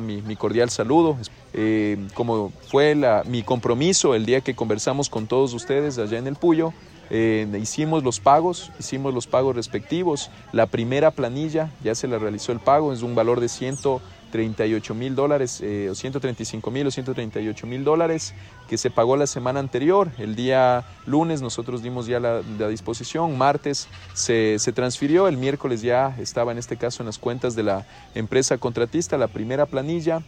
Mi, cordial saludo, eh, como fue la, mi compromiso el día que conversamos con todos ustedes allá en el Puyo, eh, hicimos los pagos, hicimos los pagos respectivos, la primera planilla ya se le realizó el pago, es un valor de 138 mil dólares, eh, o 135 mil o 138 mil dólares, que se pagó la semana anterior, el día lunes nosotros dimos ya la, la disposición, martes se, se transfirió, el miércoles ya estaba en este caso en las cuentas de la empresa contratista, la primera planilla,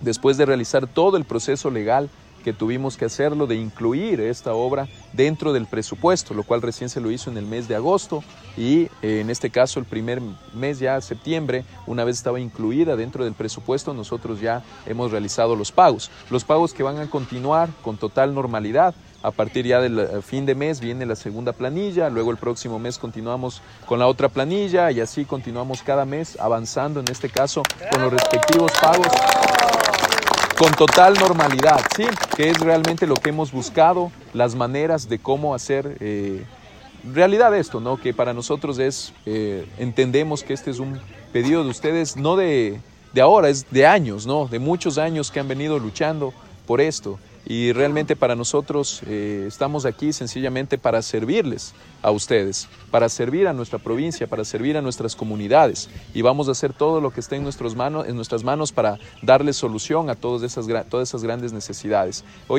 después de realizar todo el proceso legal que tuvimos que hacerlo de incluir esta obra dentro del presupuesto, lo cual recién se lo hizo en el mes de agosto y eh, en este caso el primer mes ya septiembre, una vez estaba incluida dentro del presupuesto, nosotros ya hemos realizado los pagos. Los pagos que van a continuar con total normalidad. A partir ya del eh, fin de mes viene la segunda planilla, luego el próximo mes continuamos con la otra planilla y así continuamos cada mes avanzando en este caso con los respectivos pagos con total normalidad, sí, que es realmente lo que hemos buscado, las maneras de cómo hacer eh, realidad esto, ¿no? Que para nosotros es, eh, entendemos que este es un pedido de ustedes, no de, de ahora, es de años, ¿no? De muchos años que han venido luchando por esto y realmente para nosotros eh, estamos aquí sencillamente para servirles a ustedes, para servir a nuestra provincia, para servir a nuestras comunidades y vamos a hacer todo lo que esté en, manos, en nuestras manos para darles solución a todas esas, todas esas grandes necesidades. Hoy